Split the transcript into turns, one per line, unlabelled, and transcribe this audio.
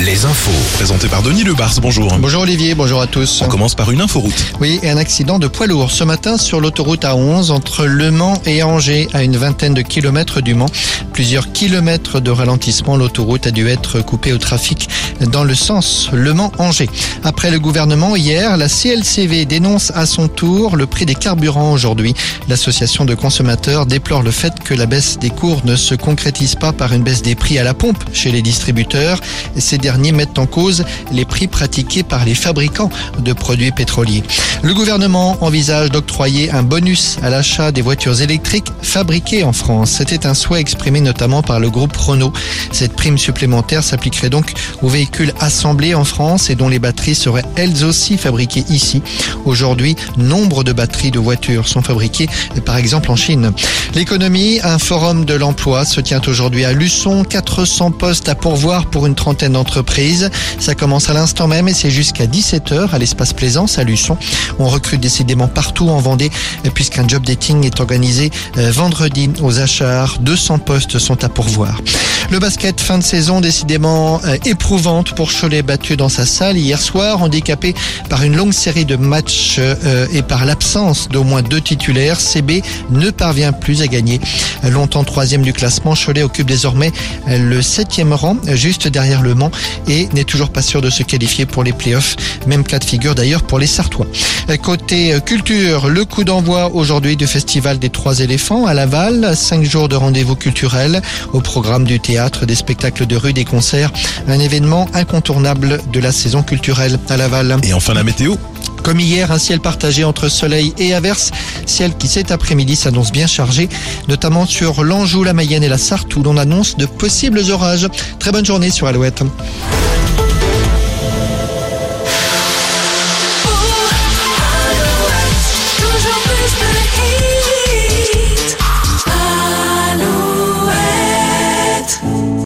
les infos. Présenté par Denis Lebars, bonjour.
Bonjour Olivier, bonjour à tous.
On commence par une inforoute.
Oui, et un accident de poids lourd ce matin sur l'autoroute A11 entre Le Mans et Angers, à une vingtaine de kilomètres du Mans. Plusieurs kilomètres de ralentissement, l'autoroute a dû être coupée au trafic dans le sens Le Mans-Angers. Après le gouvernement, hier, la CLCV dénonce à son tour le prix des carburants aujourd'hui. L'association de consommateurs déplore le fait que la baisse des cours ne se concrétise pas par une baisse des prix à la pompe chez les distributeurs. Ces derniers mettent en cause les prix pratiqués par les fabricants de produits pétroliers. Le gouvernement envisage d'octroyer un bonus à l'achat des voitures électriques fabriquées en France. C'était un souhait exprimé notamment par le groupe Renault. Cette prime supplémentaire s'appliquerait donc aux véhicules assemblés en France et dont les batteries seraient elles aussi fabriquées ici. Aujourd'hui, nombre de batteries de voitures sont fabriquées par exemple en Chine. L'économie, un forum de l'emploi se tient aujourd'hui à Luçon. 400 postes à pourvoir pour une trentaine d'entreprises. Ça commence à l'instant même et c'est jusqu'à 17h à l'espace Plaisance à Luçon. On recrute décidément partout en Vendée puisqu'un job dating est organisé euh, vendredi aux Achars. 200 postes sont à pourvoir. Le basket fin de saison décidément euh, éprouvante pour Cholet battu dans sa salle hier soir, handicapé par une longue série de matchs euh, et par l'absence d'au moins deux titulaires. CB ne parvient plus à gagner. Longtemps troisième du classement, Cholet occupe désormais le septième rang, juste derrière Le Mans, et n'est toujours pas sûr de se qualifier pour les playoffs. Même cas de figure d'ailleurs pour les Sartois. Côté culture, le coup d'envoi aujourd'hui du Festival des Trois éléphants à Laval. Cinq jours de rendez-vous culturels au programme du théâtre, des spectacles de rue, des concerts. Un événement incontournable de la saison culturelle à Laval.
Et enfin la météo.
Comme hier, un ciel partagé entre soleil et averse. Ciel qui cet après-midi s'annonce bien chargé, notamment sur l'Anjou, la Mayenne et la Sarthe où l'on annonce de possibles orages. Très bonne journée sur Alouette.